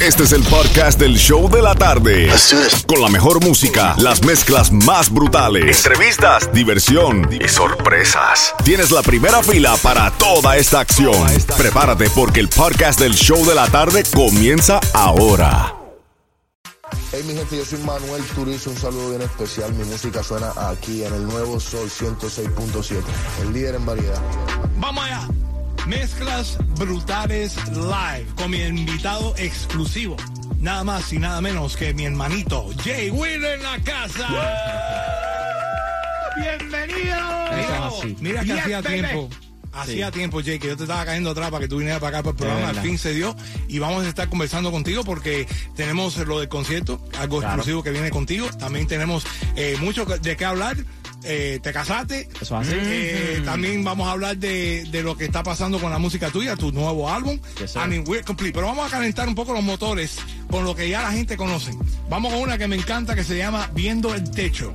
Este es el podcast del show de la tarde. Con la mejor música, las mezclas más brutales, entrevistas, diversión y sorpresas. Tienes la primera fila para toda esta acción. Prepárate porque el podcast del show de la tarde comienza ahora. Hey mi gente, yo soy Manuel Turizo, un saludo bien especial. Mi música suena aquí en el nuevo Sol 106.7, el líder en variedad. Vamos allá. Mezclas brutales live con mi invitado exclusivo. Nada más y nada menos que mi hermanito Jay Wheeler en la casa. ¡Bienvenido! Es. Mira que hacía baby. tiempo. Hacía tiempo, Jay, que yo te estaba cayendo atrás para que tú vinieras para acá para el programa. Al fin se dio. Y vamos a estar conversando contigo porque tenemos lo del concierto, algo Claro. exclusivo que viene contigo. También tenemos eh, mucho de qué hablar. Eh, te casaste. Eso es así. Eh, También vamos a hablar de, de lo que está pasando con la música tuya, tu nuevo álbum. Yes, we're complete. Pero vamos a calentar un poco los motores con lo que ya la gente conoce. Vamos con una que me encanta que se llama Viendo el Techo.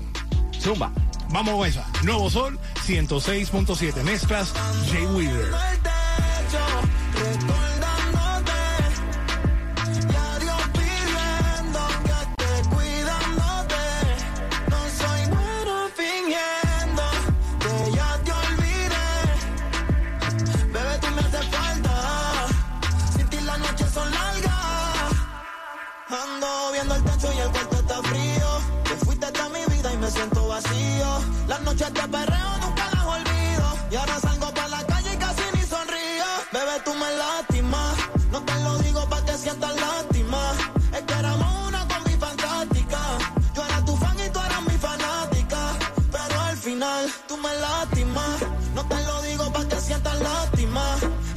Zumba. Vamos con esa. Nuevo Sol 106.7. Mezclas Jay Wheeler. Noches de perreo nunca las olvido. Y ahora salgo para la calle y casi ni sonrío. Bebé, tú me lastimas. No te lo digo para que sientas lástima. Es que éramos una combi fantástica. Yo era tu fan y tú eras mi fanática. Pero al final tú me lastimas. No te lo digo para que sientas lástima.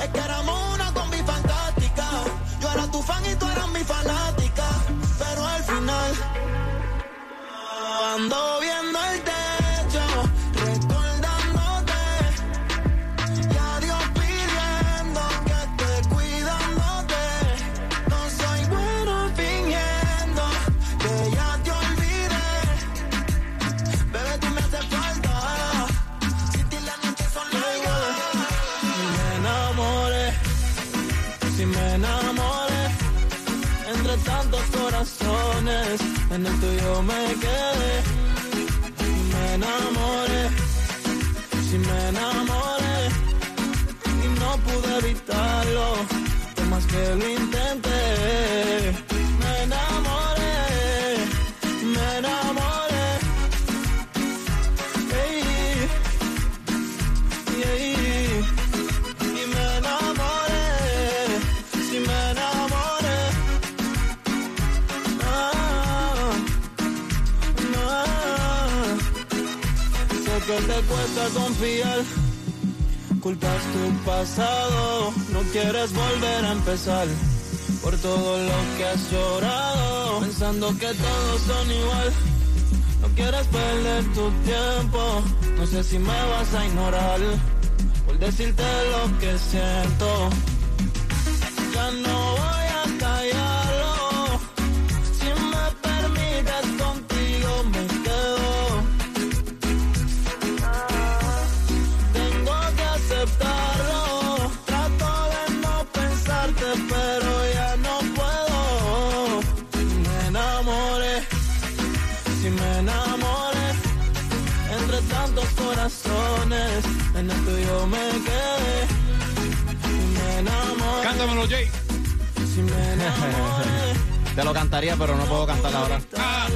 Es que éramos una combi fantástica. Yo era tu fan y tú eras mi fanática. Pero al final ando viendo el techo, en el tuyo me quedé. Me enamoré. Si me enamoré y no pude evitarlo, más que lo intenté. Te cuesta confiar. Culpas tu pasado, no quieres volver a empezar. Por todo lo que has llorado, pensando que todos son igual. No quieres perder tu tiempo, no sé si me vas a ignorar. Por decirte lo que siento, ya no voy corazones, en el tuyo me quedé. Y me enamoré, Cántamelo, Jay. si me enamoré. Te lo cantaría, pero no puedo cantar ahora. Ah,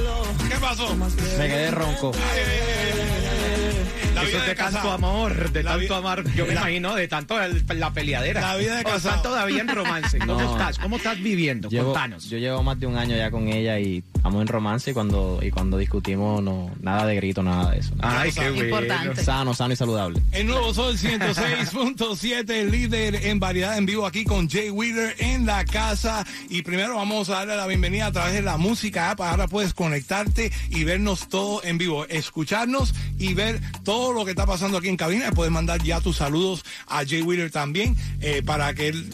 ¿Qué pasó? Me quedé ronco. La Eso vida es de de tanto casado. amor, de La tanto amor. Yo me la- imagino de tanto el- la peleadera. La vida de casado. estás todavía en romance. ¿Cómo No. estás? ¿Cómo estás viviendo? Llevo, Contanos. yo llevo más de un año ya con ella y estamos en romance y cuando, y cuando discutimos no, nada de grito, nada de eso. Ay, qué bueno. Importante. Sano, sano y saludable. El nuevo Sol 106.7, líder en variedad en vivo aquí con Jay Wheeler en la casa. Y primero vamos a darle la bienvenida a través de la música app. Ahora puedes conectarte y vernos todo en vivo, escucharnos y ver todo lo que está pasando aquí en cabina. Puedes mandar ya tus saludos a Jay Wheeler también eh, para que él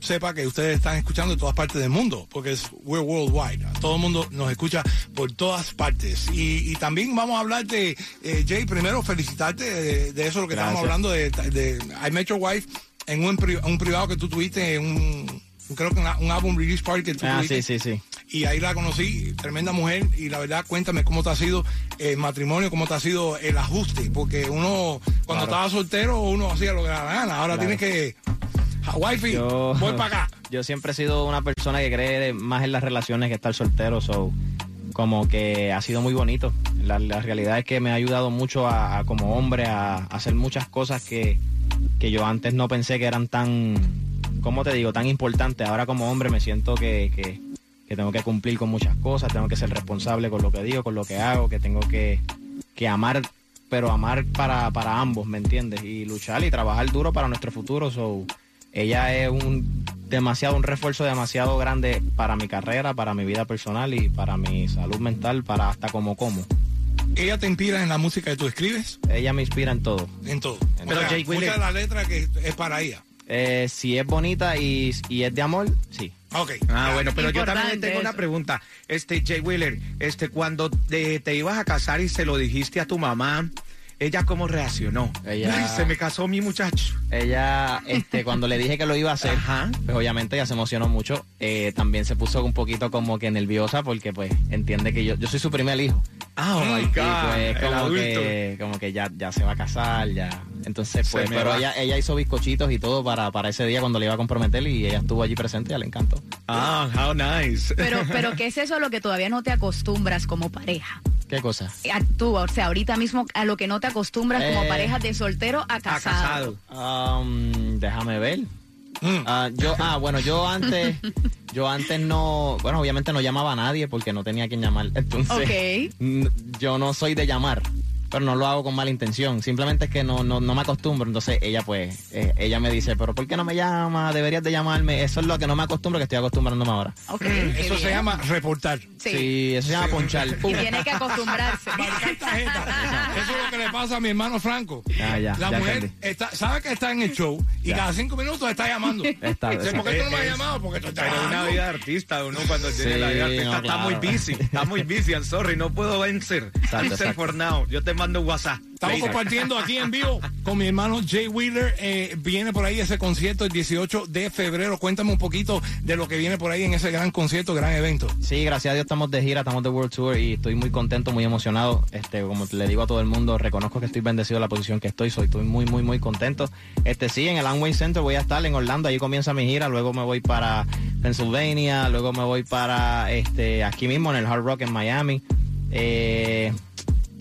sepa que ustedes están escuchando en todas partes del mundo, porque es we're worldwide. Todo el mundo nos escucha por todas partes. Y, y también vamos a hablar de, eh, Jay, primero felicitarte de, de eso, lo que estamos hablando de, de I Met Your Wife en un, un privado que tú tuviste en un creo que un álbum release party que tú Ah, tuviste. sí, sí, sí. Y ahí la conocí, tremenda mujer. Y la verdad, cuéntame cómo te ha sido el matrimonio, cómo te ha sido el ajuste. Porque uno, cuando estaba soltero, uno hacía lo que daba la gana. Ahora Claro. tiene que. Wifi, Yo, voy para acá. Yo siempre he sido una persona que cree más en las relaciones que estar soltero, so como que ha sido muy bonito. La, la realidad es que me ha ayudado mucho a, a como hombre a, a hacer muchas cosas que, que yo antes no pensé que eran tan, ¿cómo te digo?, tan importantes. Ahora como hombre me siento que, que, que tengo que cumplir con muchas cosas, tengo que ser responsable con lo que digo, con lo que hago, que tengo que, que amar, pero amar para, para ambos, ¿me entiendes? Y luchar y trabajar duro para nuestro futuro. So, ella es un demasiado, un refuerzo demasiado grande para mi carrera, para mi vida personal y para mi salud mental, para hasta como como. Ella te inspira en la música que tú escribes, Ella me inspira en todo. en todo. Pero O sea, Jay Wheeler- muchas de las letras que es para ella. Eh, si es bonita y, y es de amor, sí. Ok. Ah, bueno, pero yo también tengo una pregunta. Este, Jay Wheeler, este, cuando te, te ibas a casar y se lo dijiste a tu mamá, ¿ella cómo reaccionó? Ella- Ay, se me casó mi muchacho. Ella, este, cuando le dije que lo iba a hacer, Ajá. pues obviamente ella se emocionó mucho. Eh, también se puso un poquito como que nerviosa porque pues entiende que yo, yo soy su primer hijo. Ah, oh my Y God, pues el como que, como que ya, ya se va a casar, ya. Entonces, pues, pero va. ella, ella hizo bizcochitos y todo para, para ese día cuando le iba a comprometer y ella estuvo allí presente y ya le encantó. Ah, how nice. Pero, pero ¿qué es eso a lo que todavía no te acostumbras como pareja? ¿Qué cosa? A tú, o sea, ahorita mismo a lo que no te acostumbras como Eh. pareja de soltero a a casado. casado. Um, déjame ver. Mm. Ah, yo, ah, bueno, yo antes, yo antes no, bueno, obviamente no llamaba a nadie porque no tenía quien llamar. Entonces, Ok. n- yo no soy de llamar, pero no lo hago con mala intención. Simplemente es que no, no, no me acostumbro. Entonces ella, pues, eh, ella me dice, pero ¿por qué no me llama? Deberías de llamarme. Eso es lo que no me acostumbro, que estoy acostumbrándome ahora. Eso se llama reportar. Sí. eso se llama ponchar. Y tiene que acostumbrarse. Marcar tarjeta. Eso es lo que le pasa a mi hermano Franco. Ah, ya, la ya mujer entendí. está, sabe que está en el show y Ya. cada cinco minutos está llamando. Está- Dice, ¿Por qué tú no me has llamado? Porque tú estás Pero una llamando. vida de artista, uno cuando tiene Sí, la vida de artista no, está claro. muy busy, está muy busy, I'm sorry, no puedo vencer. Exacto, exacto. for now. Yo te mando un WhatsApp. Estamos compartiendo aquí en vivo con mi hermano Jay Wheeler. Eh, viene por ahí ese concierto el 18 de febrero. Cuéntame un poquito de lo que viene por ahí en ese gran concierto, gran evento. Sí, gracias a Dios estamos de gira, estamos de World Tour y estoy muy contento, muy emocionado. Este, como le digo a todo el mundo, reconozco que estoy bendecido en la posición que estoy, soy estoy muy, muy, muy contento. Este, sí, en el Amway Center voy a estar en Orlando, ahí comienza mi gira, luego me voy para Pennsylvania, luego me voy para este, aquí mismo en el Hard Rock en Miami. Eh,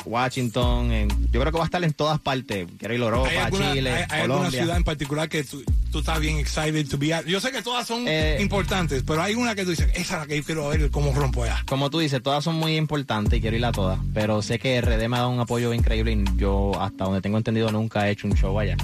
Washington, en- yo creo que va a estar en todas partes. Quiero ir a Europa, ¿Hay alguna, Chile, hay- hay alguna Colombia. ciudad en particular que tú, tú estás bien excited to be at? Yo sé que todas son Eh, importantes, pero hay una que tú dices, esa es la que yo quiero ver cómo rompo allá. Como tú dices, todas son muy importantes y quiero ir a todas, pero sé que RD me ha dado un apoyo increíble y yo, hasta donde tengo entendido, nunca he hecho un show allá.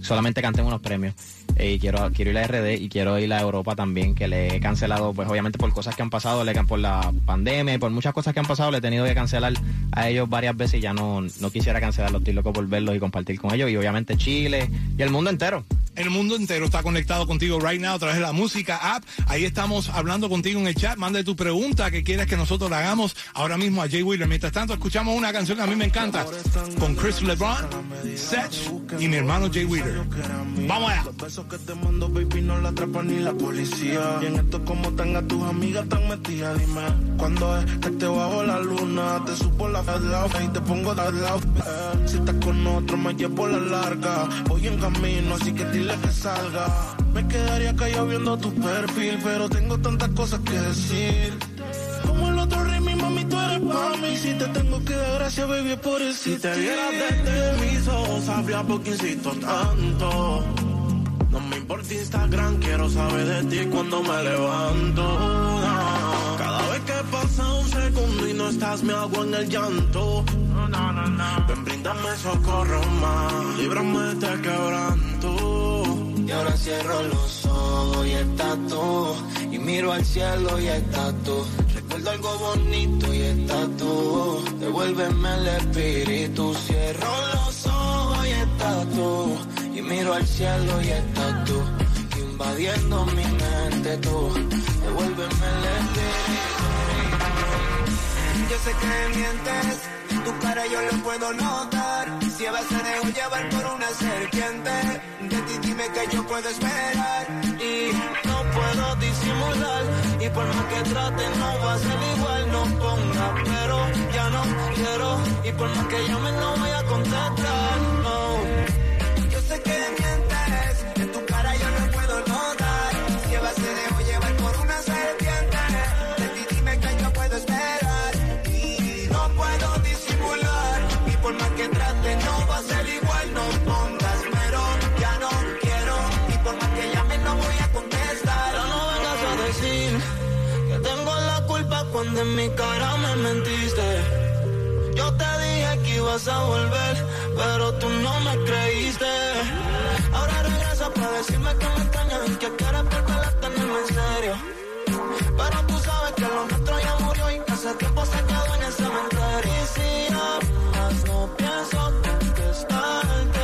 Solamente canté unos premios y quiero, quiero ir a RD y quiero ir a Europa también, que le he cancelado, pues obviamente por cosas que han pasado, por la pandemia y por muchas cosas que han pasado, le he tenido que cancelar a ellos varias veces y ya no, no quisiera cancelarlos, estoy loco por verlos y compartir con ellos y obviamente Chile y el mundo entero. El mundo entero está conectado contigo right now a través de la música app. Ahí estamos hablando contigo en el chat. Mande tu pregunta que quieres que nosotros le hagamos ahora mismo a Jay Wheeler. Mientras tanto, escuchamos una canción que a mí me encanta con Chris LeBron, Sech y mi hermano Jay Wheeler. Vamos allá. Que te mando, baby, no la atrapa ni la policía. Y en esto como están a tus amigas tan metidas, dime. Cuando es que te bajo la luna, te supo la verdad y te pongo de lado. Eh, si estás con otro, me llevo la larga. Voy en camino, así que dile que salga. Me quedaría callado viendo tu perfil, pero tengo tantas cosas que decir. Como el otro rey, mi mami, tú eres pa' mí. Si te tengo que dar gracias, baby, por eso. Si te vieras desde mis ojos, sabría por qué insisto tanto. No me importa Instagram, quiero saber de ti cuando me levanto. Cada vez que pasa un segundo y no estás, me hago en el llanto. Ven, brindame socorro más, líbrame de este quebranto. Y ahora cierro los ojos y estás tú. Y miro al cielo y estás tú. Recuerdo algo bonito y estás tú. Devuélveme el espíritu. Cierro los ojos y estás tú. Miro al cielo y estás tú. Invadiendo mi mente tú. Devuélveme el espíritu. Yo sé que mientes. Tu cara yo lo puedo notar. Si a veces dejo llevar por una serpiente. De ti dime que yo puedo esperar. Y no puedo puedo disimular. Y por más que trate, no va a ser igual. No ponga, pero ya no quiero. Y por más que llame, no voy a contestar. Mi cara me mentiste. Yo te dije que ibas a volver, pero tú no me creíste. Ahora regresa para decirme que me extrañas y que quieres volver a tenerme en serio. Pero tú sabes que lo nuestro ya murió y que hace tiempo se quedó en el cementerio. Y si amas, no pienso contestarte.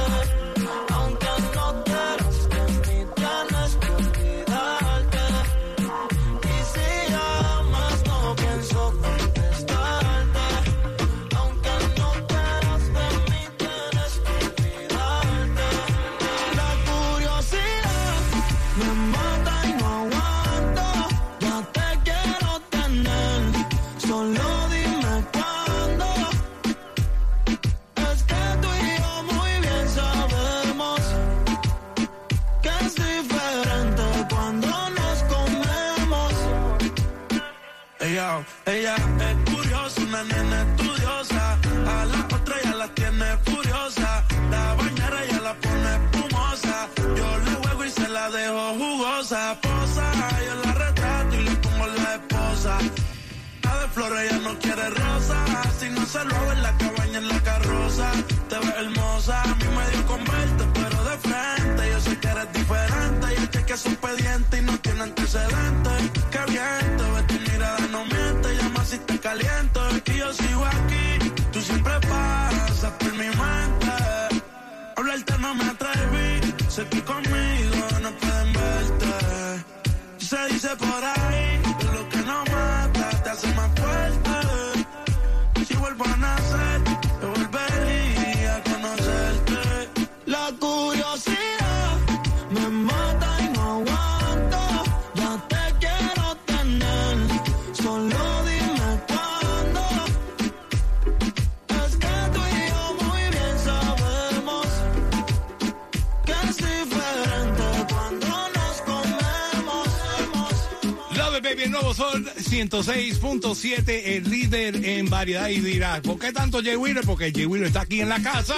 106.7, el líder en variedad. Y dirás, ¿por qué tanto Jay Wheeler? Porque Jay Wheeler está aquí en la casa.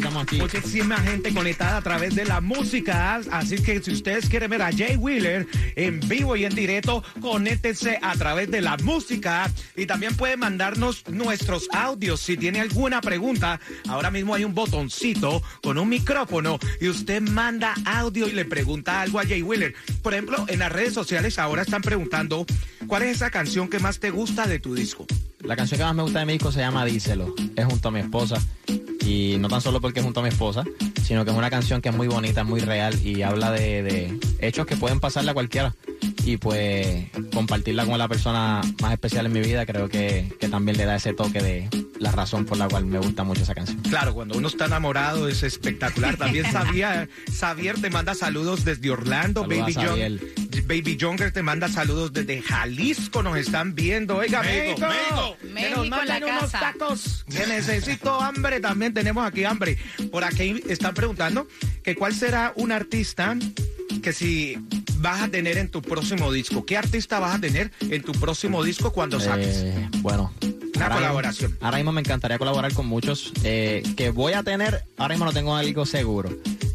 Estamos aquí. Muchísima gente conectada a través de la música. Así que si ustedes quieren ver a Jay Wheeler en vivo y en directo, conéctense a través de la música. Y también pueden mandarnos nuestros audios. Si tiene alguna pregunta, ahora mismo hay un botoncito con un micrófono y usted manda audio y le pregunta algo a Jay Wheeler. Por ejemplo, en las redes sociales ahora están preguntando cuál es esa canción que más te gusta de tu disco. La canción que más me gusta de mi disco se llama Díselo. Es junto a mi esposa. Y no tan solo porque junto a mi esposa, sino que es una canción que es muy bonita, muy real y habla de, de hechos que pueden pasarle a cualquiera. Y pues compartirla con la persona más especial en mi vida creo que, que también le da ese toque de la razón por la cual me gusta mucho esa canción. Claro, cuando uno está enamorado es espectacular. También Xavier, Xavier te manda saludos desde Orlando. Baby John. Baby Younger te manda saludos desde Jalisco. Nos están viendo. Oiga, México, México. México. Que nos manden unos tacos. Que necesito hambre. También tenemos aquí hambre. Por aquí están preguntando que cuál será un artista que si vas a tener en tu próximo disco. ¿Qué artista vas a tener en tu próximo disco cuando saques? Eh, bueno. Una ahora mismo- colaboración. ahora mismo me encantaría colaborar con muchos. eh, que voy a tener, ahora mismo no tengo algo seguro,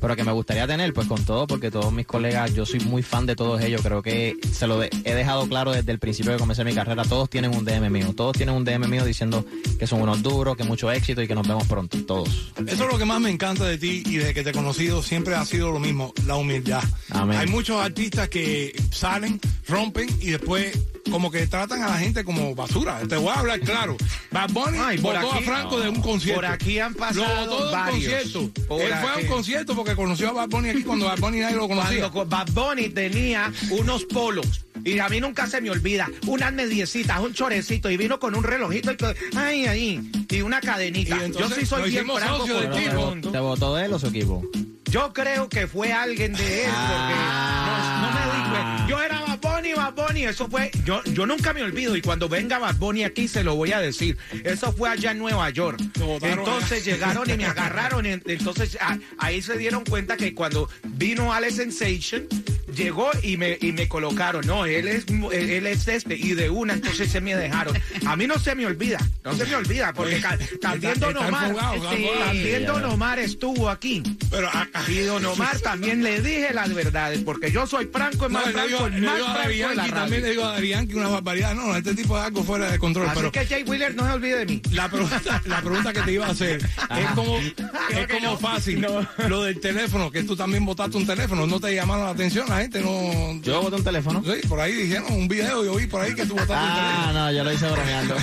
pero que me gustaría tener, pues con todo, porque todos mis colegas, yo soy muy fan de todos ellos. Creo que se lo de- he dejado claro desde el principio que comencé mi carrera. Todos tienen un DM mío. Todos tienen un DM mío diciendo que son unos duros, que mucho éxito y que nos vemos pronto. Todos. Eso es lo que más me encanta de ti y desde que te he conocido siempre ha sido lo mismo, la humildad. Amén. Hay muchos artistas que salen, rompen y después como que tratan a la gente como basura. Te voy a hablar claro. Bad Bunny Ay, por votó aquí- a Franco de un concierto. por aquí han pasado Lo votó de un varios. concierto. Por Él fue a aquí. un concierto porque conoció a Bad Bunny aquí cuando Bad Bunny nadie lo conocía. Cuando Bad Bunny tenía unos polos. Y a mí nunca se me olvida, unas mediecitas, un chorecito, y vino con un relojito y que, ay, ahí, y una cadenita. Y entonces Yo sí soy bien franco con del todo el. ¿Te votó él o su equipo? Yo creo que fue alguien de él, porque no, no me dijo. Yo era Bad Bunny, Bad Bunny, eso fue. Yo, yo nunca me olvido, y cuando venga Bad Bunny aquí se lo voy a decir. Eso fue allá en Nueva York. Entonces llegaron y me agarraron. y entonces a- ahí se dieron cuenta que cuando vino Ale Sensation. Llegó y me, y me colocaron, no, él es, él es este, y de una, entonces se me dejaron. A mí no se me olvida, no se me olvida, porque también Don Omar, Sí. también Don Omar estuvo aquí. Pero ah, ah, Y Don Omar también le dije las verdades, porque yo soy franco, no, más le franco, digo, el le más digo a franco de la Yankee, también le radio. digo a Dari Yankee una barbaridad. No, este tipo es algo fuera de control. Así pero que Jay Wheeler no se olvide de mí. la pregunta, la pregunta que te iba a hacer es como, es como fácil. Lo del teléfono, que tú también botaste un teléfono, no te llamaron la atención, la gente no. Yo boté un teléfono. Sí, por ahí dijeron un video, yo vi por ahí que tú botaste un Ah, teléfono. no, yo lo hice bromeando.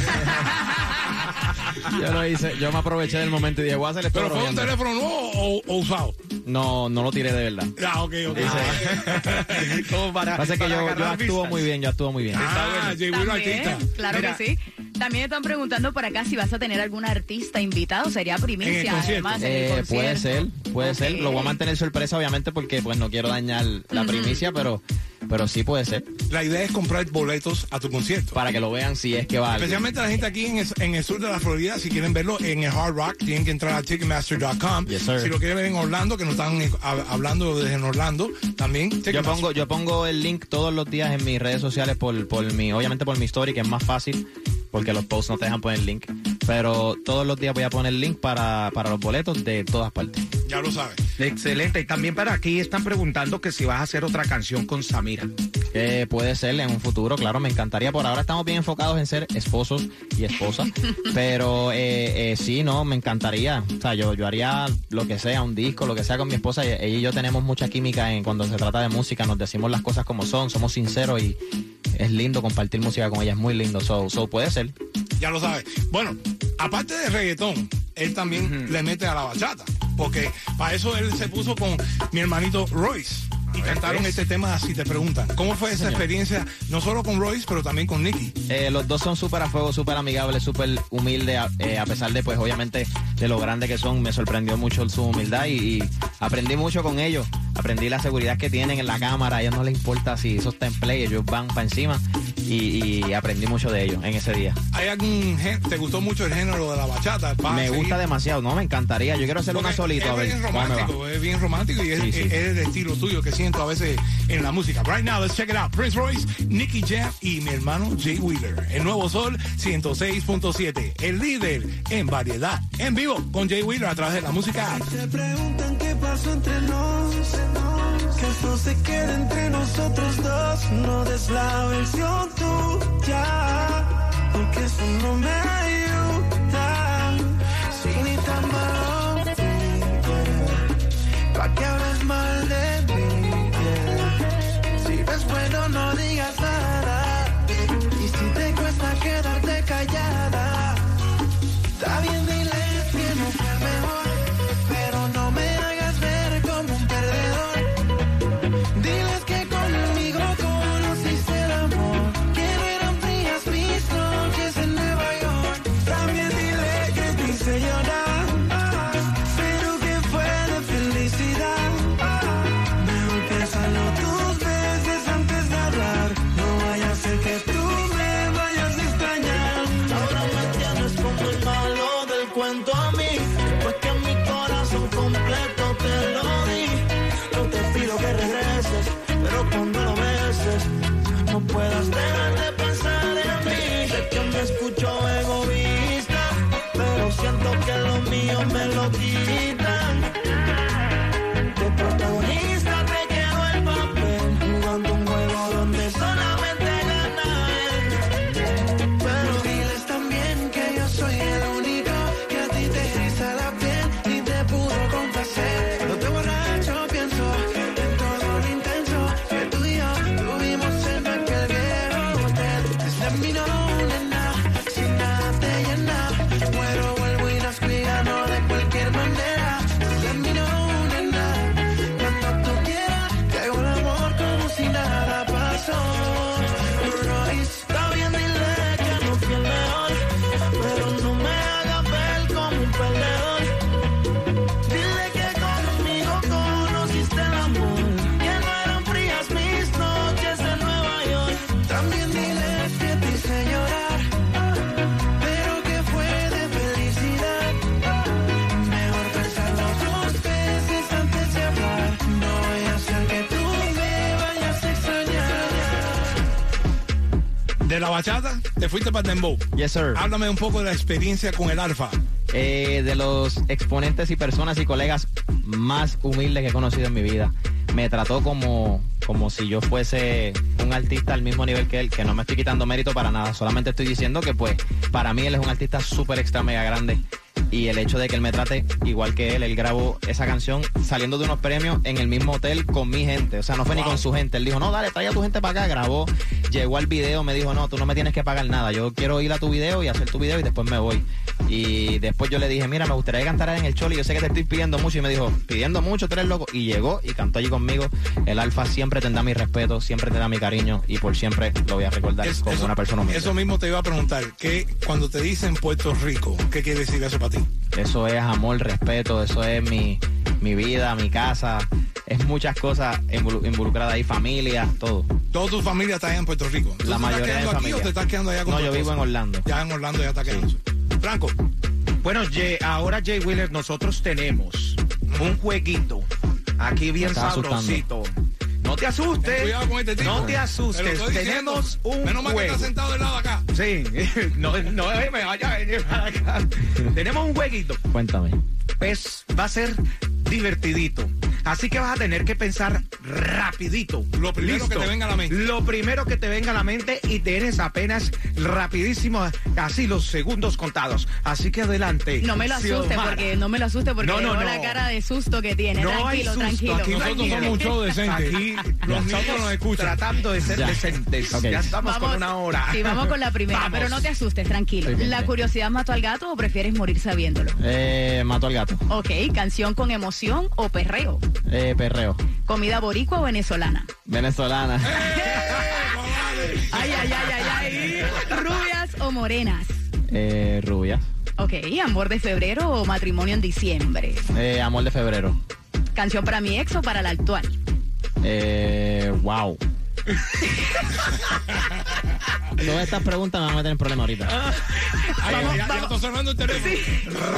yo lo hice, yo me aproveché del momento y dije, voy a hacer esto Pero fue un teléfono nuevo o, o usado. No, no lo tiré de verdad. Ah, ok, ok. Como para, Pasa que para yo, yo actúo vistas. muy bien, yo actúo muy bien. Ah, Jay Wheeler También, artista. claro Mira. que sí. También están preguntando por acá si vas a tener algún artista invitado. Sería En el primicia, además, en el Eh, puede ser, puede ser. Lo voy a mantener sorpresa, obviamente, porque pues no quiero dañar la primicia, pero, pero sí puede ser. La idea es comprar boletos a tu concierto. Para que lo vean si es que va alguien. Especialmente la gente aquí en el, en el sur de la Florida, si quieren verlo en el Hard Rock, tienen que entrar a Ticketmaster.com. Yes, si lo quieren ver en Orlando, que nos están hab- hablando desde en Orlando, también. Yo pongo, yo pongo el link todos los días en mis redes sociales por, por mi, obviamente por mi story, que es más fácil, porque los posts no te dejan poner el link. Pero todos los días voy a poner el link para, para los boletos de todas partes. Ya lo sabes. Excelente. Y también para aquí están preguntando que si vas a hacer otra canción con Samira. Eh, puede ser en un futuro, claro, me encantaría. Por ahora estamos bien enfocados en ser esposos y esposas. pero eh, eh, sí, no, me encantaría. O sea, yo, yo haría lo que sea, un disco, lo que sea con mi esposa. Ella y yo tenemos mucha química en cuando se trata de música. Nos decimos las cosas como son, somos sinceros y es lindo compartir música con ella, es muy lindo. So, so puede ser. Ya lo sabes. Bueno, aparte de reggaetón, él también le mete a la bachata. Porque para eso él se puso con mi hermanito Royce. Y cantaron este tema Si te preguntan. ¿Cómo fue esa experiencia? No solo con Royce, pero también con Nicky. Eh, los dos son súper a fuego, súper amigables, súper humildes, a, eh, a pesar de, pues, obviamente, de lo grande que son. Me sorprendió mucho su humildad y, y aprendí mucho con ellos. Aprendí la seguridad que tienen en la cámara. A ellos no les importa si eso está en play, ellos van para encima. Y, y aprendí mucho de ellos en ese día. ¿Hay algún gen- ¿Te gustó mucho el género de la bachata? ¿Vas a Me seguir? gusta demasiado, no, me encantaría. Yo quiero hacer una Porque solito, a es ver bien romántico, es bien romántico y es, Sí, sí. es el estilo tuyo que siento a veces en la música. Right now, let's check it out. Prince Royce, Nicky Jam y mi hermano Jay Wheeler. El nuevo Sol 106.7. El líder en variedad. En vivo con Jay Wheeler a través de la música. Se preguntan qué pasó entre nos. Que esto se quede entre nosotros dos. No des la versión tuya. Porque eso no me ayuda. Si ni tan malo Pa' que hables mal de mí. Si ves bueno, no digas bachata, te fuiste para el dembow. Yes, sir. Háblame un poco de la experiencia con el Alfa. Eh, de los exponentes y personas y colegas más humildes que he conocido en mi vida. Me trató como, como si yo fuese un artista al mismo nivel que él, que no me estoy quitando mérito para nada. Solamente estoy diciendo que pues para mí él es un artista súper extra mega grande. Y el hecho de que él me trate igual que él, él grabó esa canción saliendo de unos premios en el mismo hotel con mi gente. O sea, no fue ni con su gente. Él dijo, no, dale, trae a tu gente para acá. Grabó, llegó al video, me dijo, no, tú no me tienes que pagar nada. Yo quiero ir a tu video y hacer tu video y después me voy. Y después yo le dije, mira, me gustaría cantar en el Choli. Yo sé que te estoy pidiendo mucho. Y me dijo, pidiendo mucho, tú eres loco. Y llegó y cantó allí conmigo. El Alfa siempre tendrá mi respeto, siempre tendrá mi cariño y por siempre lo voy a recordar Es- como eso- una persona humilde. Eso mismo te iba a preguntar, que cuando te dicen Puerto Rico, ¿qué quiere decir eso para ti? Eso es amor, respeto, eso es mi, mi vida, mi casa. Es muchas cosas involu- involucradas ahí, familia, todo. Toda tu familia está allá en Puerto Rico. ¿Tú La te mayoría estás de quedando aquí familia. o te estás quedando allá con No, tu yo vivo esposa? en Orlando. Ya en Orlando ya está quedando. Franco, Bueno, Jay- ahora Jay Wheeler, nosotros tenemos un jueguito aquí bien sabrosito. No te asustes. ten cuidado con este tipo. No te asustes. estoy diciendo. Tenemos un Menos mal que juego. está sentado del lado acá. Sí, no, no me vaya a venir para acá. Tenemos un jueguito. Cuéntame. Pues va a ser divertidito. Así que vas a tener que pensar rapidito. Lo primero que te venga a la mente. Lo primero que te venga a la mente y tienes apenas rapidísimo, así los segundos contados. Así que adelante. No me lo asuste Xiomara. porque no me lo asuste porque No, no, la cara de susto que tiene. No hay tranquilo, susto, tranquilo. aquí no hay Nosotros somos un show decente. Aquí Los niños nos escuchan. tratando de ser Ya. decentes. Ya estamos con una hora. Sí, vamos con la primera, Vamos. pero no te asustes, tranquilo. Bien, ¿La bien. curiosidad mató al gato o prefieres morir sabiéndolo? Eh, mato al gato. Ok, canción con emoción o perreo. Eh, perreo. Comida boricua o venezolana. Venezolana. Ay, ay, ay, ay, ay. Rubias o morenas. Eh, rubia. Ok, amor de febrero o matrimonio en diciembre. Eh, amor de febrero. Canción para mi ex o para la actual. Eh, wow. Todas estas preguntas me van a meter en problema ahorita. Ay, Vamos, ya, ya vamos. está sonando el teléfono.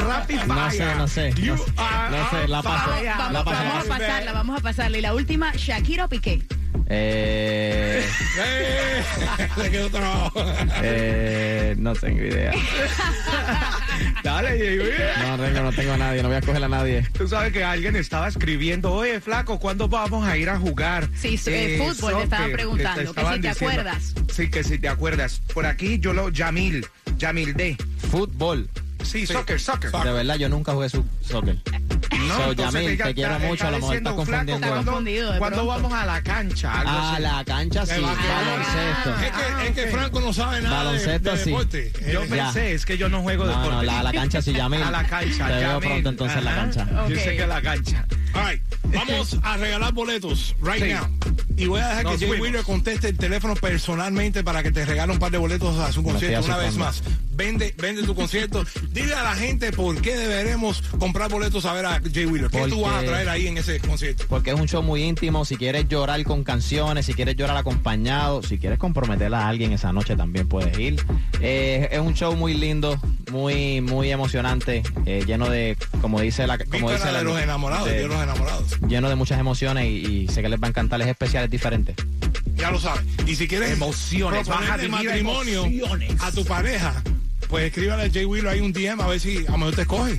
Rapid No sé, fire. no sé. No, no sé, la paso. Vamos, La paso. vamos a pasarla, vamos a pasarla. Y la última, Shakira o Piqué. Eh, Eh, Le quedó trabajo. eh, no tengo idea. Dale, Wheeler. No tengo, no tengo a nadie. No voy a escoger a nadie. Tú sabes que alguien estaba escribiendo, oye, flaco, ¿cuándo vamos a ir a jugar? Sí, eh, fútbol, te estaban soccer?" preguntando, que estaban si te acuerdas. Sí, que si te acuerdas. Por aquí yo lo, Yamil, Yamil D. Fútbol. Sí, soccer, soccer. De verdad, yo nunca jugué su soccer. No, So, entonces Yamil, te quiero está- mucho, a lo mejor estás confundiendo. Está ¿cuándo- confundido de ¿Cuándo pronto. vamos a la cancha? A así. la cancha sí, baloncesto. Es que, es que Franco no sabe nada de, Baloncesto, de sí. deporte. Yo Eh, Ya. pensé, es que yo no juego No, deporte. no, la, a la cancha sí, Yamil. A la cancha, Te veo pronto entonces en la cancha. Yo Ok. sé que a la cancha. all right, Vamos a regalar boletos right Sí. now. Y voy a dejar Nos que Jay. Wheeler conteste el teléfono personalmente para que te regale un par de boletos a su concierto una vez más. Vende, vende tu concierto. Dile a la gente por qué deberemos comprar boletos a ver a Jay Wheeler. ¿Qué tú Porque- vas a traer ahí en ese concierto? Porque es un show muy íntimo. Si quieres llorar con canciones, si quieres llorar acompañado, si quieres comprometer a alguien esa noche también puedes ir. Eh, es un show muy lindo, muy muy emocionante, eh, lleno de, como dice la, como Víspera dice la, de los enamorados, de- de los enamorados. lleno de muchas emociones y, y sé que les va a encantar. Es especial, es diferente. Ya lo sabes. Y si quieres Emociones, vas a proponerle vivir matrimonio emociones. a tu pareja, pues escríbale a Jay Wheeler ahí un DM a ver si a lo mejor te escoge.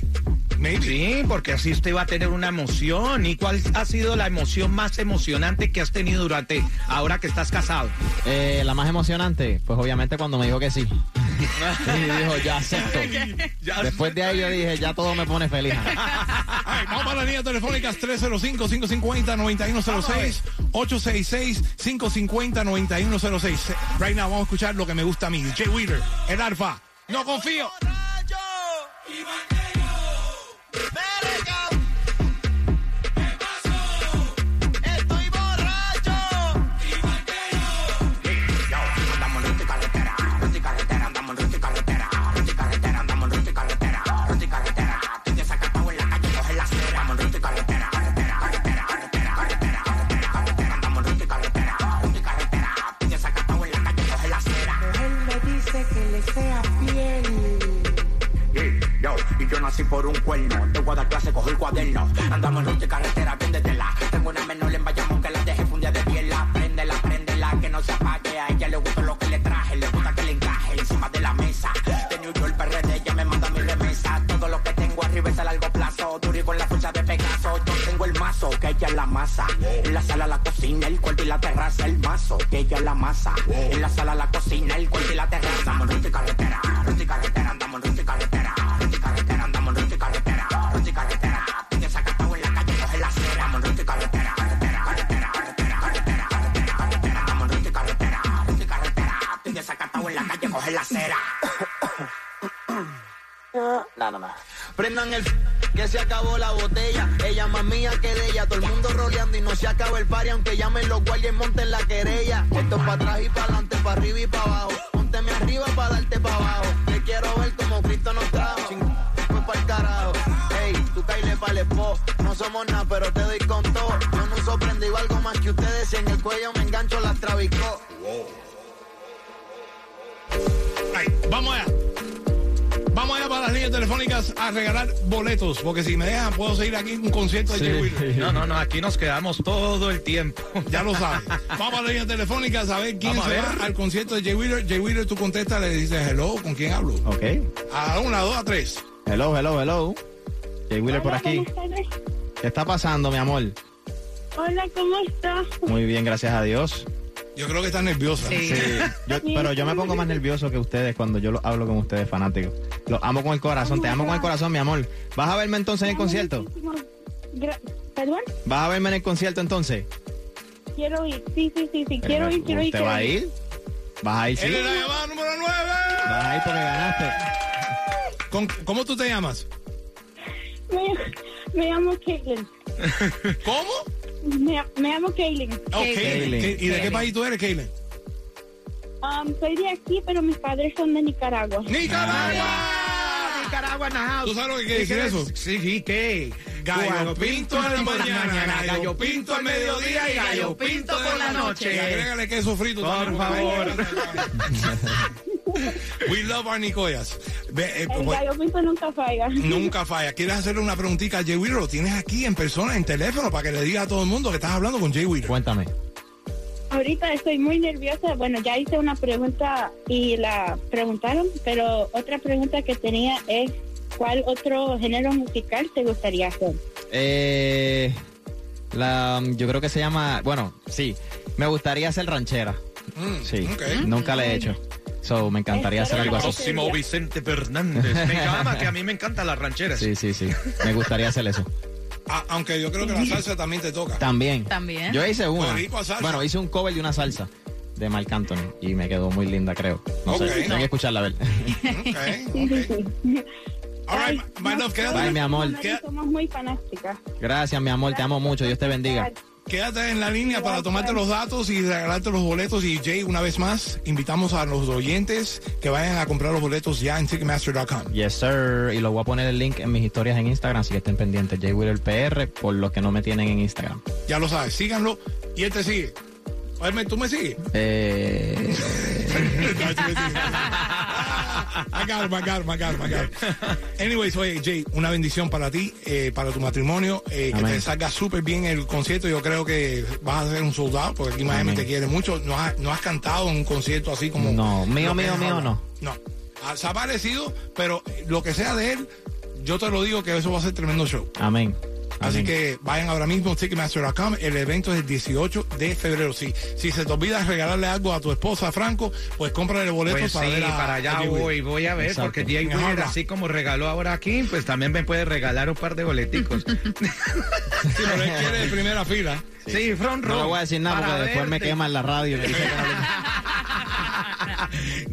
Maybe. Sí, porque así usted va a tener una emoción. ¿Y cuál ha sido la emoción más emocionante que has tenido durante ahora que estás casado? Eh, la más emocionante, pues obviamente cuando me dijo que sí. y dijo, ya acepto. Después de ahí yo dije, ya todo me pone feliz. Ay, vamos a las líneas telefónicas 305-550-9106, 866-550-9106. Right now vamos a escuchar lo que me gusta a mí. Jay Wheeler, el alfa. No confío. por un cuerno. Te voy a dar clase, cojo el cuaderno. Andamos en ruta y carretera, véndetela. Tengo una menor en Bayamón que la deje fundida de piel. La prendela, prendela, que no se apague. A ella le gusta lo que le traje, le gusta que le encaje encima de la mesa. De New York, PRD, ella me manda mi remesa. Todo lo que tengo arriba es a largo plazo. Duro y con la fuerza de Pegaso. Yo tengo el mazo, que ella la masa. En la sala, la cocina, el cuarto y la terraza. El mazo, que ella la masa. En la sala, la cocina, el cuarto y la terraza. Andamos en ruta y carretera, ruta y carretera, andamos en ruta y Prendan el f- que se acabó la botella. Ella más mía que de ella. Todo el mundo roleando y no se acaba el party. Aunque llamen los guardias y monten la querella. Esto para atrás y para adelante, para arriba y para abajo. Pónteme arriba para darte para abajo. Te quiero ver como Cristo nos trajo. Fue para el carajo. Ey, tú caile para el po. No somos nada, pero te doy con todo. Yo no sorprendí algo más que ustedes. Si en el cuello me engancho, las trabicó. Ay, vamos allá. Vamos allá para las líneas telefónicas a regalar boletos, porque si me dejan puedo seguir aquí en un concierto de Jay Wheeler. No, no, no, aquí nos quedamos todo el tiempo. Ya lo sabes. Vamos a las líneas telefónicas a ver quién Vamos a se ver. va al concierto de Jay Wheeler. Jay Wheeler, tú contestas, le dices hello, ¿con quién hablo? Ok. A una, dos, a tres. Hello, hello, hello. Jay Wheeler por aquí. ¿Qué está pasando, mi amor? Hola, ¿cómo estás? Muy bien, gracias a Dios. Yo creo que está nerviosa. Sí, yo- pero yo me pongo más nervioso que ustedes cuando yo lo hablo con ustedes, fanáticos. Los amo con el corazón, te amo con el corazón, mi amor. ¿Vas a verme entonces en el concierto? ¿Perdón? ¿Vas a verme en el concierto entonces? Quiero ir. Sí, sí, sí, sí. Quiero ir, quiero ir. ¿Usted quiero va a ir? ¿Vas a ir, sí? La llamada número nueve. Vas a ir porque ganaste. ¿Con- ¿Cómo tú te llamas? Me, me llamo Caitlin. ¿Cómo? Me, me llamo. Oh, Kaylin. ¿Y de qué país tú eres, Kaylin? Um, soy de aquí, pero mis padres son de Nicaragua. ¡Nicaragua! Nicaragua, now. ¿Tú sabes lo que quiere decir eso? Sí, sí, ¿qué? Gallo pinto en la mañana, gallo pinto al mediodía y gallo pinto por la noche. Y agrégale queso frito. Por también, favor. We love our Nicoyas. Eh, El pues, gallo pinto nunca falla. Nunca falla. ¿Quieres hacerle una preguntita a Jay Wheeler? Lo tienes aquí en persona, en teléfono, para que le diga a todo el mundo que estás hablando con Jay Wheeler. Cuéntame. Ahorita estoy muy nerviosa. Bueno, ya hice una pregunta y la preguntaron, pero otra pregunta que tenía es, ¿cuál otro género musical te gustaría hacer? Eh, la, yo creo que se llama, bueno, sí, me gustaría ser ranchera. Mm, Sí, nunca le he hecho. So, me encantaría hacer algo así. Próximo Vicente Fernández. Me llama, que a mí me encantan las rancheras. Sí, sí, sí. Me gustaría hacer eso. Ah, aunque yo creo que la salsa también te toca. También. También. Yo hice una. Bueno, hice un cover de una salsa de Marc Anthony y me quedó muy linda, creo. No Ok. sé, tengo que escucharla a ver. Ok, ok. All right, my love, quédate, Bye, mi amor. Somos muy fanáticas. Gracias, mi amor, te amo mucho. Dios te bendiga. Quédate en la línea para tomarte los datos y regalarte los boletos. Y Jay, una vez más, invitamos a los oyentes que vayan a comprar los boletos ya en Ticketmaster.com. Yes, sir. Y lo voy a poner el link en mis historias en Instagram, así que estén pendientes. Jay Wheeler PR, por los que no me tienen en Instagram. Ya lo sabes, síganlo y él te sigue. Oye, ¿tú me sigues? Eh, I got him, I got him, I got him, I got him. Anyways, oye, Jay, una bendición para ti, eh, para tu matrimonio, eh, que te salga súper bien el concierto. Yo creo que vas a ser un soldado, porque aquí Miami Amén. te quiere mucho. No has, no has cantado en un concierto así como... No, mío, mío, mío, no. No. Ah, Se ha parecido, pero lo que sea de él, yo te lo digo que eso va a ser tremendo show. amén. Así que vayan ahora mismo a Ticketmaster.com. El evento es el 18 de febrero. Si, si se te olvida regalarle algo a tu esposa, Franco, pues cómprale boletos Pues para sí, ver a, para allá voy, voy a ver, Exacto. porque Jay Wheeler, así como regaló ahora aquí, pues también me puede regalar un par de boleticos. Sí, pero él quiere de primera fila. sí, front row. No le voy a decir nada porque después me verte. quema en la radio.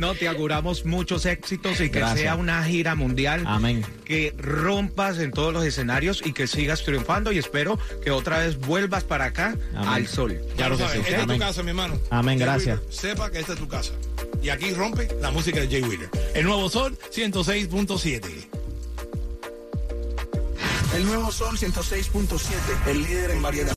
no te auguramos muchos éxitos y que Gracias. sea una gira mundial. Amén. Que rompas en todos los escenarios y que sigas triunfando y espero que otra vez vuelvas para acá Amén. al sol. Ya lo que sabes, sí. esta es tu casa, mi hermano. Amén, Jay gracias. Wheeler, sepa que esta es tu casa. Y aquí rompe la música de Jay Wheeler. El nuevo Sol 106.7. El nuevo Sol 106.7, el líder en variedad.